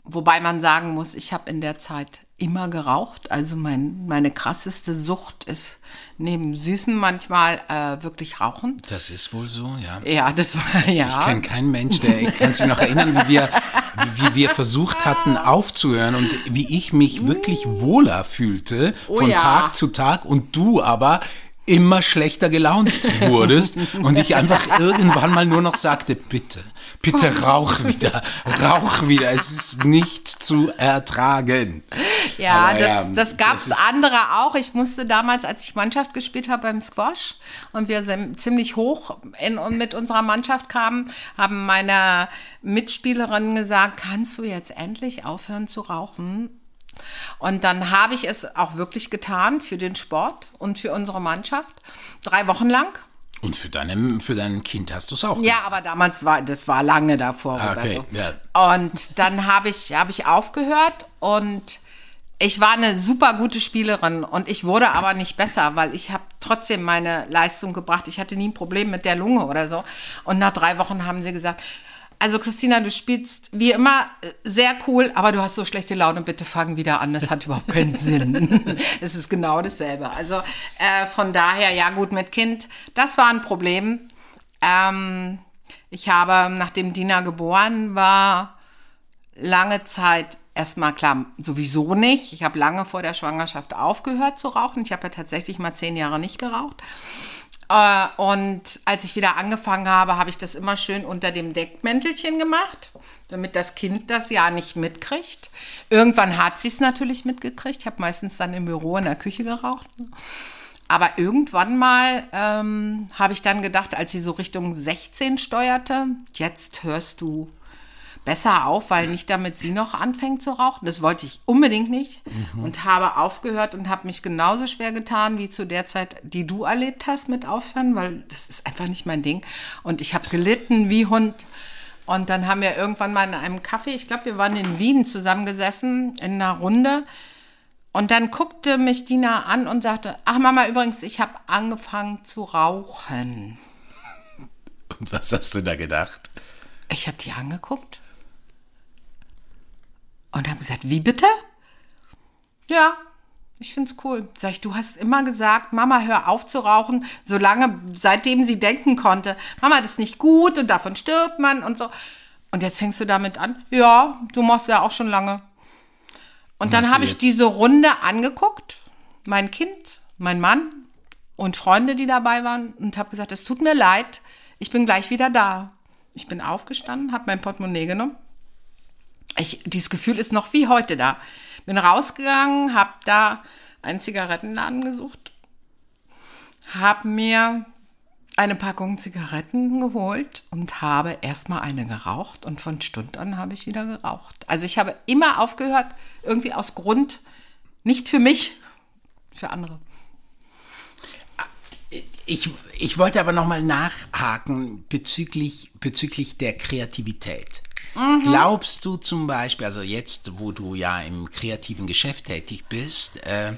wobei man sagen muss, ich habe in der Zeit immer geraucht. Also mein, meine krasseste Sucht ist neben Süßen manchmal äh, wirklich Rauchen. Das ist wohl so, ja. Ja, das war ja. Ich kenne keinen Mensch, der, ich kann sich noch erinnern, wie wir, wie, wir versucht hatten aufzuhören und wie ich mich wirklich wohler fühlte oh, von ja. Tag zu Tag und du aber immer schlechter gelaunt wurdest und ich einfach irgendwann mal nur noch sagte, bitte, bitte rauch wieder, rauch wieder, es ist nicht zu ertragen. Ja, Aber, das, das gab es andere auch. Ich musste damals, als ich Mannschaft gespielt habe beim Squash und wir ziemlich hoch in, mit unserer Mannschaft kamen, haben meine Mitspielerinnen gesagt, kannst du jetzt endlich aufhören zu rauchen? Und dann habe ich es auch wirklich getan für den Sport und für unsere Mannschaft. Drei Wochen lang. Und für, deinem, für dein Kind hast du es auch gemacht. Ja, aber damals war, das war lange davor. Ah, okay, ja. Und dann habe ich, hab ich aufgehört und ich war eine super gute Spielerin und ich wurde aber nicht besser, weil ich habe trotzdem meine Leistung gebracht. Ich hatte nie ein Problem mit der Lunge oder so. Und nach drei Wochen haben sie gesagt, also Christina, du spielst wie immer sehr cool, aber du hast so schlechte Laune, bitte fang wieder an, das hat überhaupt keinen Sinn. es ist genau dasselbe. Also äh, von daher, ja gut, mit Kind, das war ein Problem. Ähm, ich habe, nachdem Dina geboren war, lange Zeit erstmal klar, sowieso nicht. Ich habe lange vor der Schwangerschaft aufgehört zu rauchen. Ich habe ja tatsächlich mal zehn Jahre nicht geraucht. Äh, und als ich wieder angefangen habe, habe ich das immer schön unter dem Deckmäntelchen gemacht, damit das Kind das ja nicht mitkriegt. Irgendwann hat sie es natürlich mitgekriegt. Ich habe meistens dann im Büro in der Küche geraucht. Aber irgendwann mal ähm, habe ich dann gedacht, als sie so Richtung 16 steuerte, jetzt hörst du besser auf, weil nicht damit sie noch anfängt zu rauchen. Das wollte ich unbedingt nicht mhm. und habe aufgehört und habe mich genauso schwer getan wie zu der Zeit, die du erlebt hast mit Aufhören, weil das ist einfach nicht mein Ding. Und ich habe gelitten wie Hund. Und dann haben wir irgendwann mal in einem Café, ich glaube, wir waren in Wien zusammengesessen in einer Runde. Und dann guckte mich Dina an und sagte, ach Mama, übrigens, ich habe angefangen zu rauchen. Und was hast du da gedacht? Ich habe die angeguckt und habe gesagt, wie bitte? Ja, ich finde es cool. Sag ich, du hast immer gesagt, Mama, hör auf zu rauchen, solange, seitdem sie denken konnte, Mama, das ist nicht gut und davon stirbt man und so. Und jetzt fängst du damit an? Ja, du machst ja auch schon lange. Und dann habe ich diese Runde angeguckt, mein Kind, mein Mann und Freunde, die dabei waren, und habe gesagt, es tut mir leid, ich bin gleich wieder da. Ich bin aufgestanden, habe mein Portemonnaie genommen ich, dieses Gefühl ist noch wie heute da. Bin rausgegangen, habe da einen Zigarettenladen gesucht, habe mir eine Packung Zigaretten geholt und habe erstmal eine geraucht und von Stund an habe ich wieder geraucht. Also ich habe immer aufgehört, irgendwie aus Grund, nicht für mich, für andere. Ich, ich wollte aber nochmal nachhaken bezüglich, bezüglich der Kreativität. Mhm. Glaubst du zum Beispiel, also jetzt, wo du ja im kreativen Geschäft tätig bist, äh,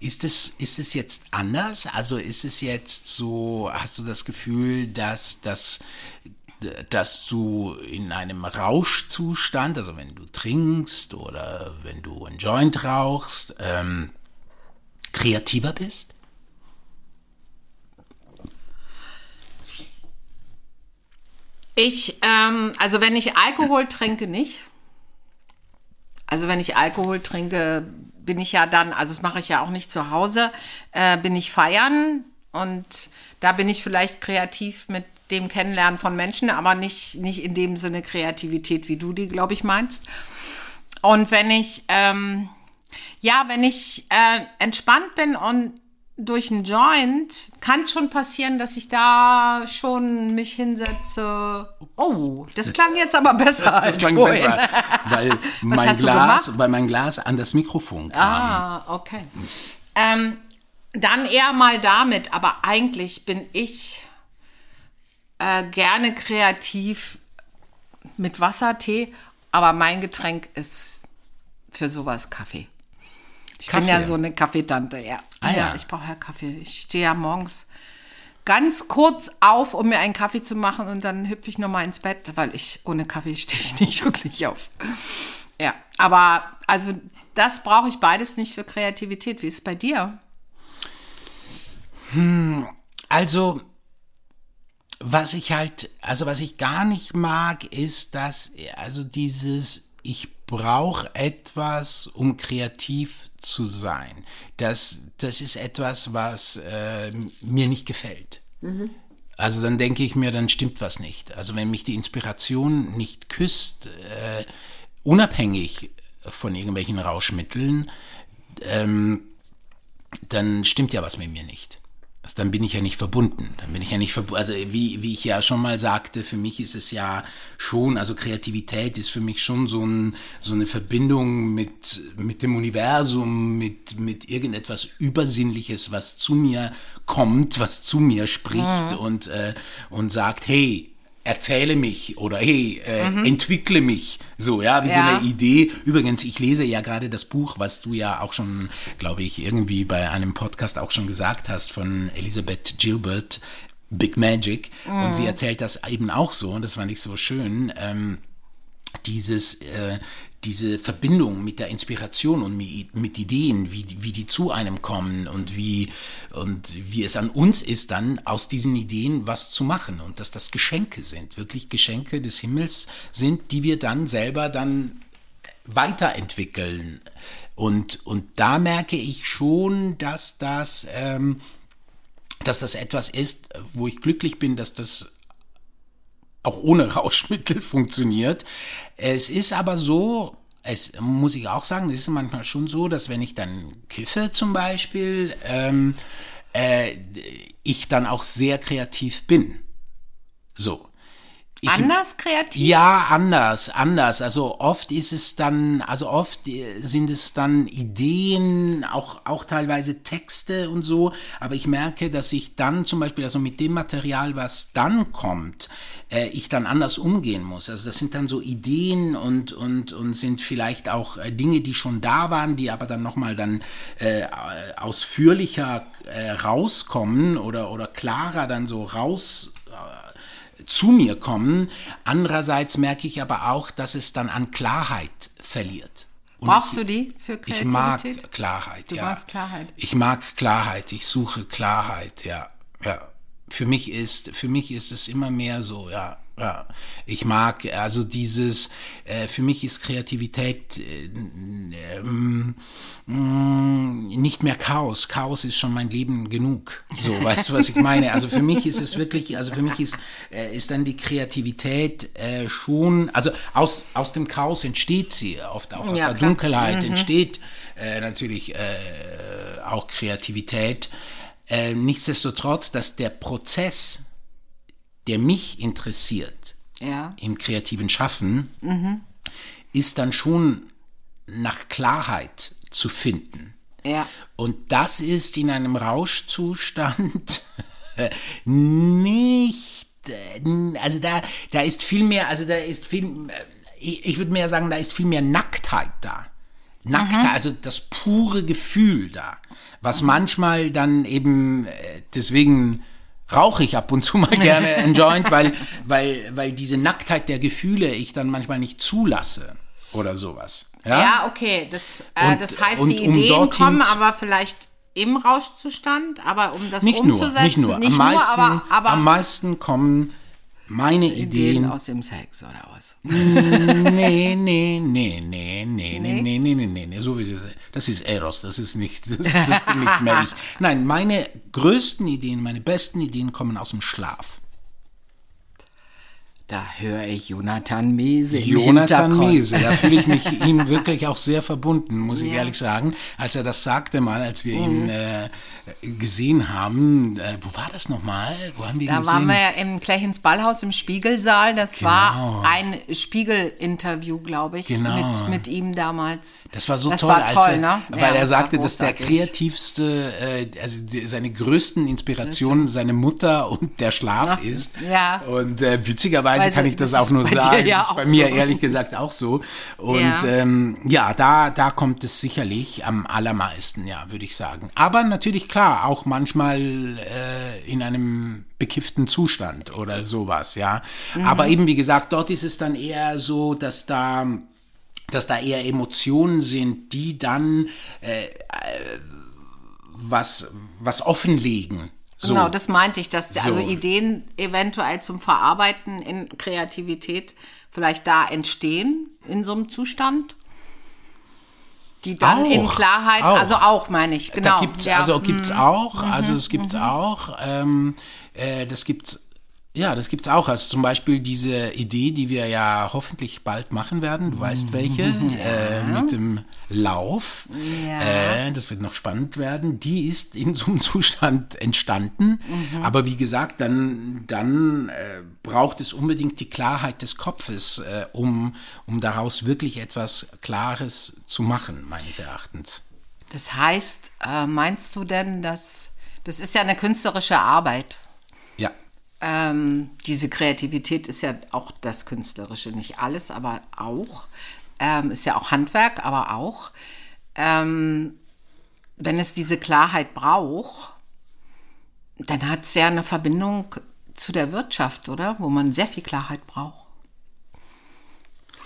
ist es, ist es jetzt anders? Also ist es jetzt so, hast du das Gefühl, dass das dass du in einem Rauschzustand, also wenn du trinkst oder wenn du ein Joint rauchst, ähm, kreativer bist? Ich, ähm, also wenn ich Alkohol trinke, nicht. Also wenn ich Alkohol trinke, bin ich ja dann, also das mache ich ja auch nicht zu Hause, äh, bin ich feiern und da bin ich vielleicht kreativ mit dem Kennenlernen von Menschen, aber nicht, nicht in dem Sinne Kreativität, wie du die, glaube ich, meinst. Und wenn ich, ähm, ja, wenn ich äh, entspannt bin und durch einen Joint kann es schon passieren, dass ich da schon mich hinsetze. Oh, das klang jetzt aber besser Das als klang vorhin. besser, weil mein Glas, weil mein Glas an das Mikrofon kam. Ah, okay. Ähm, dann eher mal damit, aber eigentlich bin ich äh, gerne kreativ mit Wasser, Tee, aber mein Getränk ist für sowas Kaffee. Ich bin Kaffee? ja so eine Kaffeetante, ja. Ah, ja. ich brauche ja Kaffee. Ich stehe ja morgens ganz kurz auf, um mir einen Kaffee zu machen und dann hüpfe ich nochmal ins Bett, weil ich ohne Kaffee stehe ich nicht wirklich auf. Ja, aber also das brauche ich beides nicht für Kreativität. Wie ist es bei dir? Also, was ich halt, also was ich gar nicht mag, ist, dass, also dieses, ich brauche etwas, um kreativ zu sein. Das, das ist etwas, was äh, mir nicht gefällt. Also dann denke ich mir, dann stimmt was nicht. Also wenn mich die Inspiration nicht küsst, äh, unabhängig von irgendwelchen Rauschmitteln, ähm, dann stimmt ja was mit mir nicht. Also dann bin ich ja nicht verbunden. Dann bin ich ja nicht verbunden. Also wie, wie ich ja schon mal sagte, für mich ist es ja schon, also Kreativität ist für mich schon so, ein, so eine Verbindung mit, mit dem Universum, mit, mit irgendetwas Übersinnliches, was zu mir kommt, was zu mir spricht und, äh, und sagt, hey, erzähle mich oder hey, äh, entwickle mich. So, ja, wie so Ja. eine Idee. Übrigens, ich lese ja gerade das Buch, was du ja auch schon, glaube ich, irgendwie bei einem Podcast auch schon gesagt hast von Elisabeth Gilbert, Big Magic. Und sie erzählt das eben auch so, und das fand ich so schön. Ähm, dieses, äh, diese Verbindung mit der Inspiration und mit, Ideen, wie, wie die zu einem kommen und wie, und wie es an uns ist, dann aus diesen Ideen was zu machen und dass das Geschenke sind, wirklich Geschenke des Himmels sind, die wir dann selber dann weiterentwickeln. Und, und da merke ich schon, dass das, ähm, dass das etwas ist, wo ich glücklich bin, dass das auch ohne Rauschmittel funktioniert. Es ist aber so, es muss ich auch sagen, es ist manchmal schon so, dass wenn ich dann kiffe zum Beispiel, ähm, äh, ich dann auch sehr kreativ bin. So. Ich, Anders kreativ? ja, anders, anders. Also oft ist es dann, also oft äh, sind es dann Ideen, auch, auch teilweise Texte und so. Aber ich merke, dass ich dann zum Beispiel, also mit dem Material, was dann kommt, äh, ich dann anders umgehen muss. Also das sind dann so Ideen und, und, und sind vielleicht auch äh, Dinge, die schon da waren, die aber dann nochmal dann äh, ausführlicher äh, rauskommen oder, oder klarer dann so raus zu mir kommen. Andererseits merke ich aber auch, dass es dann an Klarheit verliert. Und Brauchst ich, du die für ich mag Kreativität? Klarheit, Du ja. magst Klarheit. Ich mag Klarheit, ich suche Klarheit, ja. Ja. Für mich ist, für mich ist es immer mehr so, ja. Ja, ich mag also dieses, äh, für mich ist Kreativität äh, ähm, nicht mehr Chaos. Chaos ist schon mein Leben genug. So, weißt du, was ich meine? Also für mich ist es wirklich, also für mich ist, äh, ist dann die Kreativität äh, schon, also aus, aus dem Chaos entsteht sie, oft auch aus Ja, der klar. Dunkelheit entsteht äh, natürlich äh, auch Kreativität. Äh, nichtsdestotrotz, dass der Prozess, der mich interessiert Ja. im kreativen Schaffen, ist dann schon nach Klarheit zu finden. Ja. Und das ist in einem Rauschzustand nicht, äh, also da, da ist viel mehr, also da ist viel, äh, ich, ich würde mehr sagen, da ist viel mehr Nacktheit da. Nacktheit, also das pure Gefühl da, was manchmal dann eben, äh, deswegen rauche ich ab und zu mal gerne ein Joint, weil, weil, weil diese Nacktheit der Gefühle ich dann manchmal nicht zulasse oder sowas. Ja, Ja, okay. Das, äh, Und- das heißt, und die um Ideen dorthin kommen aber vielleicht im Rauschzustand, aber um das nicht nur, umzusetzen, nicht nur. nicht am, meisten, aber, aber am meisten kommen meine Ideen Ideen. aus dem Sex oder was? Nee, nee, nee, nee, nee, nee, nee, nee, nee, nee, nee, so wie das, das ist Eros, das ist nicht, das ist nicht mehr ich. Nein, meine größten Ideen, meine besten Ideen kommen aus dem Schlaf. Da höre ich Jonathan Mese Jonathan. Mese, da fühle ich mich ihm wirklich auch sehr verbunden, muss ich Ja. Mhm. ehrlich sagen. Als er das sagte mal, als wir ihn äh, gesehen haben, äh, wo war das nochmal? Wo haben wir Da gesehen? waren wir ja im Klechens Ballhaus im Spiegelsaal. Das Genau. war ein Spiegel-Interview, glaube ich, Genau. mit, mit ihm damals. Das war so das toll, war toll, er, ne? weil Ja, er das sagte, dass der kreativste, äh, also die, seine größten Inspirationen seine Mutter und der Schlaf ist. ja. Und äh, witzigerweise Also, kann ich das, das auch nur sagen. ja das ist bei mir so. ehrlich gesagt auch so. Und Ja. ähm, ja, da, da kommt es sicherlich am allermeisten, ja, würde ich sagen. Aber natürlich klar, auch manchmal äh, in einem bekifften Zustand oder sowas, ja. Mhm. Aber eben wie gesagt, dort ist es dann eher so, dass da dass da eher Emotionen sind, die dann äh, äh, was, was offenlegen. So. Genau, das meinte ich, dass also So. Ideen eventuell zum Verarbeiten in Kreativität vielleicht da entstehen in so einem Zustand. Die dann in Auch, Klarheit, auch. also auch meine ich, genau. Da gibt's, ja. also gibt's auch, Mhm. also es gibt's auch, ähm, äh, das gibt's, ja, das gibt's auch. Also zum Beispiel diese Idee, die wir ja hoffentlich bald machen werden, du weißt welche, äh, mit dem Lauf. Ja. Äh, das wird noch spannend werden. Die ist in so einem Zustand entstanden. Mhm. Aber wie gesagt, dann, dann äh, braucht es unbedingt die Klarheit des Kopfes, äh, um, um daraus wirklich etwas Klares zu machen, meines Erachtens. Das heißt, äh, meinst du denn, dass das ist ja eine künstlerische Arbeit? Ähm, diese Kreativität ist ja auch das Künstlerische, nicht alles, aber auch. Ähm, ist ja auch Handwerk, aber auch. Ähm, wenn es diese Klarheit braucht, dann hat es ja eine Verbindung zu der Wirtschaft, oder? Wo man sehr viel Klarheit braucht.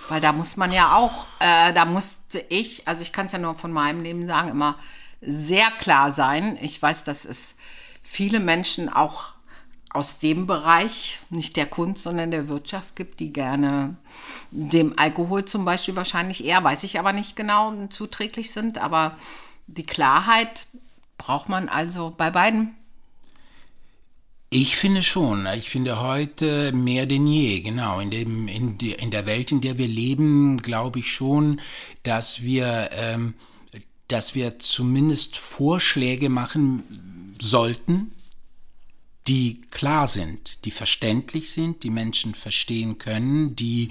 Weil da muss man ja auch, äh, da musste ich, also ich kann es ja nur von meinem Leben sagen, immer sehr klar sein. Ich weiß, dass es viele Menschen auch aus dem Bereich, nicht der Kunst, sondern der Wirtschaft gibt, die gerne dem Alkohol zum Beispiel wahrscheinlich eher, weiß ich aber nicht genau, zuträglich sind. Aber die Klarheit braucht man also bei beiden. Ich finde schon. Ich finde heute mehr denn je, genau. In, dem, in, die, in der Welt, in der wir leben, glaube ich schon, dass wir, ähm, dass wir zumindest Vorschläge machen sollten, die klar sind, die verständlich sind, die Menschen verstehen können, die,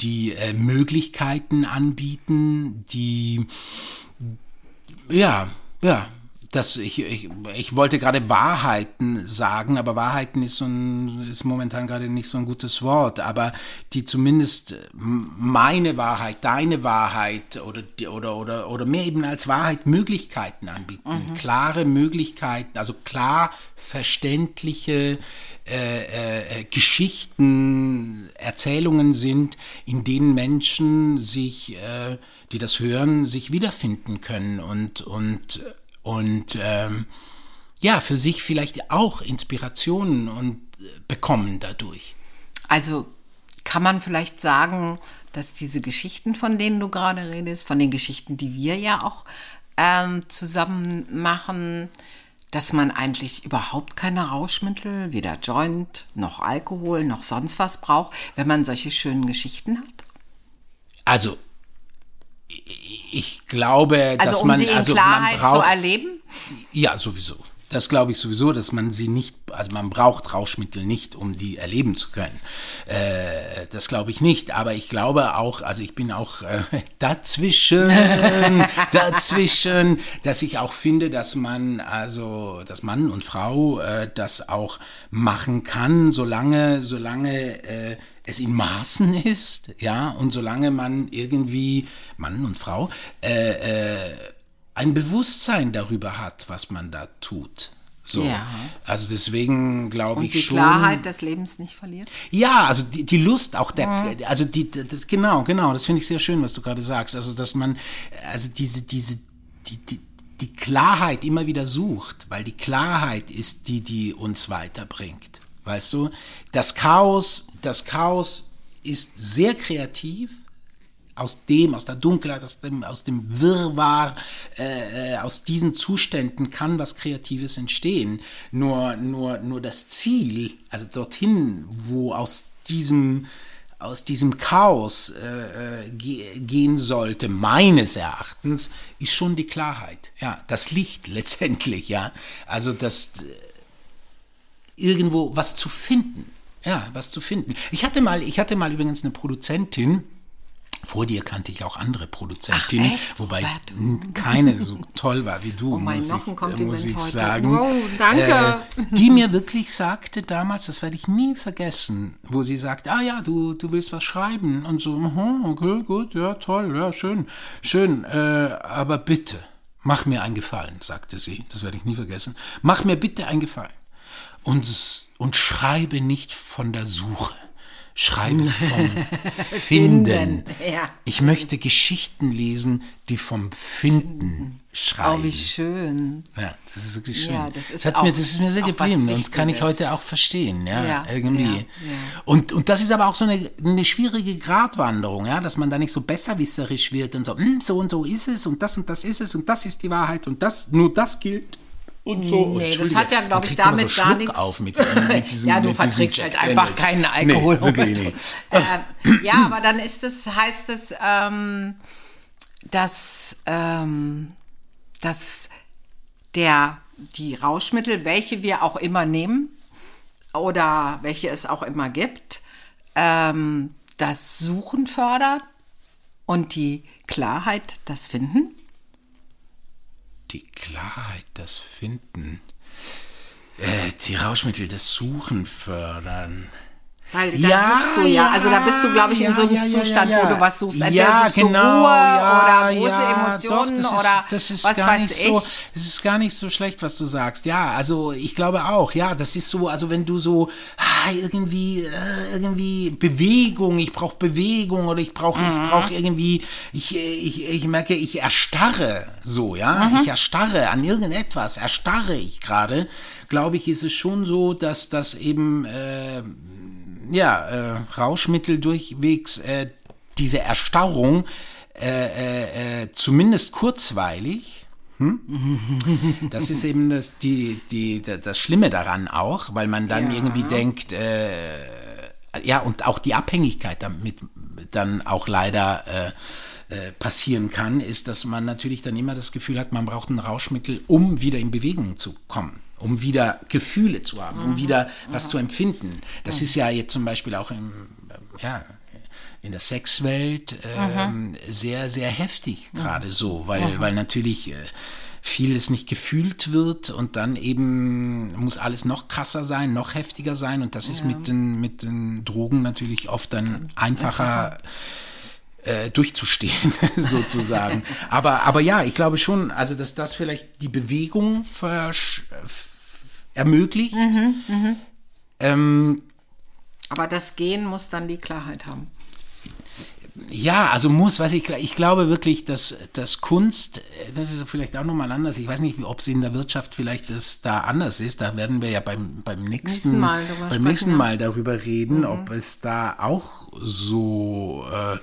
die äh, Möglichkeiten anbieten, die ja, ja. Das, ich, ich, ich wollte gerade Wahrheiten sagen, aber Wahrheiten ist, so ein, ist momentan gerade nicht so ein gutes Wort, aber die zumindest meine Wahrheit, deine Wahrheit oder, oder, oder, oder mehr eben als Wahrheit Möglichkeiten anbieten. Klare Möglichkeiten, also klar verständliche äh, äh, Geschichten, Erzählungen sind, in denen Menschen sich, äh, die das hören, sich wiederfinden können und, und, und ähm, ja, für sich vielleicht auch Inspirationen und äh, bekommen dadurch. Also kann man vielleicht sagen, dass diese Geschichten, von denen du gerade redest, von den Geschichten, die wir ja auch ähm, zusammen machen, dass man eigentlich überhaupt keine Rauschmittel, weder Joint noch Alkohol noch sonst was braucht, wenn man solche schönen Geschichten hat? Also ich- glaube, Also dass um man sie in also Klarheit man braucht, zu erleben? Ja, sowieso. Das glaube ich sowieso, dass man sie nicht, also man braucht Rauschmittel nicht, um die erleben zu können. Äh, das glaube ich nicht. Aber ich glaube auch, also ich bin auch äh, dazwischen, dazwischen, dass ich auch finde, dass man, also, dass Mann und Frau äh, das auch machen kann, solange, solange äh, es in Maßen ist, ja, und solange man irgendwie, Mann und Frau, äh, äh, ein Bewusstsein darüber hat, was man da tut. So. Ja. Also deswegen glaube Und ich die schon. Klarheit des Lebens nicht verliert. Ja, also die, die Lust auch der, also die, das, genau, genau, das finde ich sehr schön, was du gerade sagst. Also dass man, also diese, diese, die, die, die Klarheit immer wieder sucht, weil die Klarheit ist die, die uns weiterbringt. Weißt du? Das Chaos, das Chaos ist sehr kreativ, aus dem, aus der Dunkelheit, aus dem, aus dem Wirrwarr, äh, äh, aus diesen Zuständen kann was Kreatives entstehen. Nur, nur, nur das Ziel, also dorthin, wo aus diesem, aus diesem Chaos äh, äh, ge gehen sollte, meines Erachtens, ist schon die Klarheit. Ja, das Licht letztendlich, ja. Also das irgendwo was zu finden. Ja, was zu finden. Ich hatte mal, ich hatte mal übrigens eine Produzentin, vor dir kannte ich auch andere Produzentinnen, Ach, wobei Roberto? n- keine so toll war wie du, Oh mein, muss, noch ein ich, Kompliment muss ich heute. sagen. Wow, danke. Äh, die mir wirklich sagte damals, das werde ich nie vergessen, wo sie sagt, ah ja, du, du willst was schreiben und so, aha, okay, gut, ja, toll, ja, schön, schön, äh, aber bitte, mach mir einen Gefallen, sagte sie, das werde ich nie vergessen, mach mir bitte einen Gefallen und, und schreibe nicht von der Suche. Schreibe vom Finden. Finden, ja. Ich möchte Geschichten lesen, die vom Finden Oh, schreiben. wie schön. Ja, das ist wirklich schön. Ja, das ist hat auch- mir, das ist mir sehr geblieben und kann ich heute auch verstehen, ja, Ja, irgendwie. Und, und das ist aber auch so eine, eine schwierige Gratwanderung, ja, dass man da nicht so besserwisserisch wird und so, "Hm, so und so ist es und das und das ist es und das ist die Wahrheit und das, nur das gilt. Und so. Nee, das hat ja, man glaub ich, damit so gar nichts- auf mit diesem, mit diesem, ja, du verträgst halt einfach keinen Alkohol. Nee, wirklich nicht. äh, ja, aber dann ist es, heißt es, ähm, dass, ähm, dass der, die Rauschmittel, welche wir auch immer nehmen oder welche es auch immer gibt, ähm, das Suchen fördert und die Klarheit, das Finden. Die Klarheit, das Finden. Äh, die Rauschmittel, das Suchen fördern. Weil da suchst du ja, also da bist du, glaube ich, in so einem ja, ja, Zustand, ja, ja. wo du was suchst. Entweder ja, suchst genau, Ruhe ja, oder große ja, Emotionen doch, das oder ist, das ist was gar weiß nicht ich. so, es ist gar nicht so schlecht, was du sagst. Ja, also ich glaube auch, ja, das ist so, also wenn du so ah, irgendwie äh, irgendwie Bewegung, ich brauche Bewegung oder ich brauche Mhm. ich brauche irgendwie ich, ich ich merke, ich erstarre so, ja, Mhm. ich erstarre an irgendetwas, erstarre ich gerade. Glaube ich, ist es schon so, dass das eben äh, ja, äh, Rauschmittel durchwegs äh, diese Erstarrung äh, äh, äh, zumindest kurzweilig. Hm? Das ist eben das, die, die, da- das Schlimme daran auch, weil man dann Ja. irgendwie denkt, äh, ja, und auch die Abhängigkeit damit dann auch leider äh, passieren kann, ist, dass man natürlich dann immer das Gefühl hat, man braucht ein Rauschmittel, um wieder in Bewegung zu kommen, um wieder Gefühle zu haben, um wieder was zu empfinden. Das ist ja jetzt zum Beispiel auch im, ja, in der Sexwelt ähm, sehr, sehr heftig gerade so, weil, weil natürlich äh, vieles nicht gefühlt wird und dann eben muss alles noch krasser sein, noch heftiger sein und das ist mit, den, mit den Drogen natürlich oft dann einfacher. äh, durchzustehen, sozusagen. aber, aber ja, ich glaube schon, also dass das vielleicht die Bewegung versch- ermöglicht. Ähm, Aber das Gehen muss dann die Klarheit haben. Ja, also muss, weiß ich, ich glaube wirklich, dass, dass Kunst, das ist vielleicht auch nochmal anders. Ich weiß nicht, ob es in der Wirtschaft vielleicht das da anders ist. Da werden wir ja beim, beim nächsten, Nächsten Mal darüber beim sprechen, nächsten. Mal darüber reden, ob es da auch so, äh,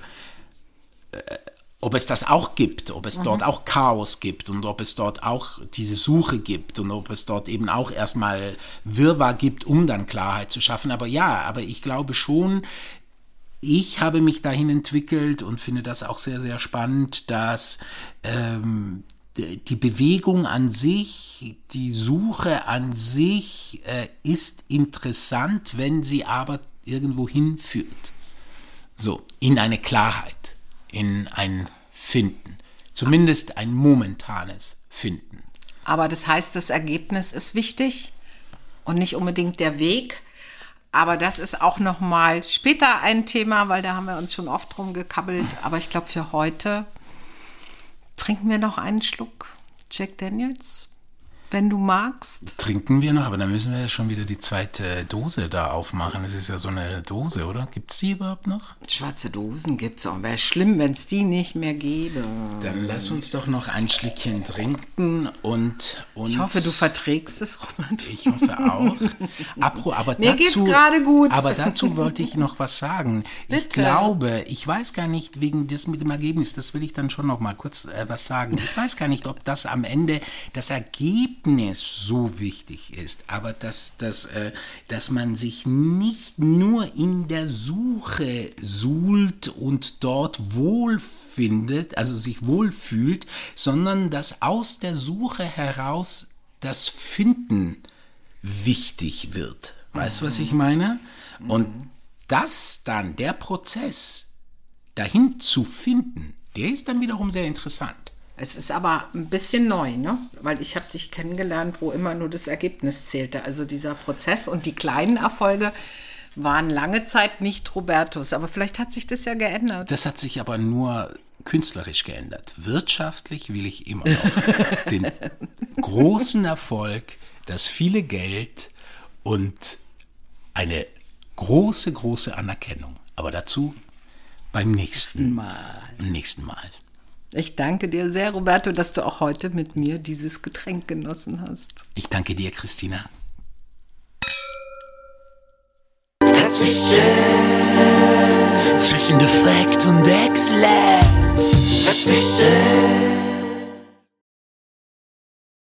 äh, ob es das auch gibt, ob es dort auch Chaos gibt und ob es dort auch diese Suche gibt und ob es dort eben auch erstmal Wirrwarr gibt, um dann Klarheit zu schaffen. Aber ja, aber ich glaube schon, ich habe mich dahin entwickelt und finde das auch sehr, sehr spannend, dass ähm, die Bewegung an sich, die Suche an sich äh, ist interessant, wenn sie aber irgendwo hinführt. So, in eine Klarheit, in ein Finden. Zumindest ein momentanes Finden. Aber das heißt, das Ergebnis ist wichtig und nicht unbedingt der Weg. Aber das ist auch noch mal später ein Thema, weil da haben wir uns schon oft drum gekabbelt. Aber ich glaube, für heute trinken wir noch einen Schluck Jack Daniels. Wenn du magst. Trinken wir noch, aber dann müssen wir ja schon wieder die zweite Dose da aufmachen. Es ist ja so eine Dose, oder? Gibt es die überhaupt noch? Schwarze Dosen gibt's auch. Wäre schlimm, wenn es die nicht mehr gäbe. Dann lass uns doch noch ein Schlückchen trinken und. und Ich hoffe, du verträgst es, Robert. Ich hoffe auch. Apro, aber Mir geht's dazu, gerade gut. Aber dazu wollte ich noch was sagen. Ich Bitte. glaube, ich weiß gar nicht, wegen des mit dem Ergebnis, das will ich dann schon noch mal kurz äh, was sagen. Ich weiß gar nicht, ob das am Ende das Ergebnis so wichtig ist, aber dass, dass, äh, dass man sich nicht nur in der Suche suhlt und dort wohlfindet, also sich wohlfühlt, sondern dass aus der Suche heraus das Finden wichtig wird. Weißt du, was ich meine? Und das dann, der Prozess, dahin zu finden, der ist dann wiederum sehr interessant. Es ist aber ein bisschen neu, ne? Weil ich habe dich kennengelernt, wo immer nur das Ergebnis zählte. Also dieser Prozess und die kleinen Erfolge waren lange Zeit nicht Robertus. Aber vielleicht hat sich das ja geändert. Das hat sich aber nur künstlerisch geändert. Wirtschaftlich will ich immer noch den großen Erfolg, das viele Geld und eine große, große Anerkennung. Aber dazu beim nächsten Mal. Beim nächsten Mal. Ich danke dir sehr, Roberto, dass du auch heute mit mir dieses Getränk genossen hast. Ich danke dir, Christina. Dazwischen, zwischen Defekt und Exzellenz. Dazwischen.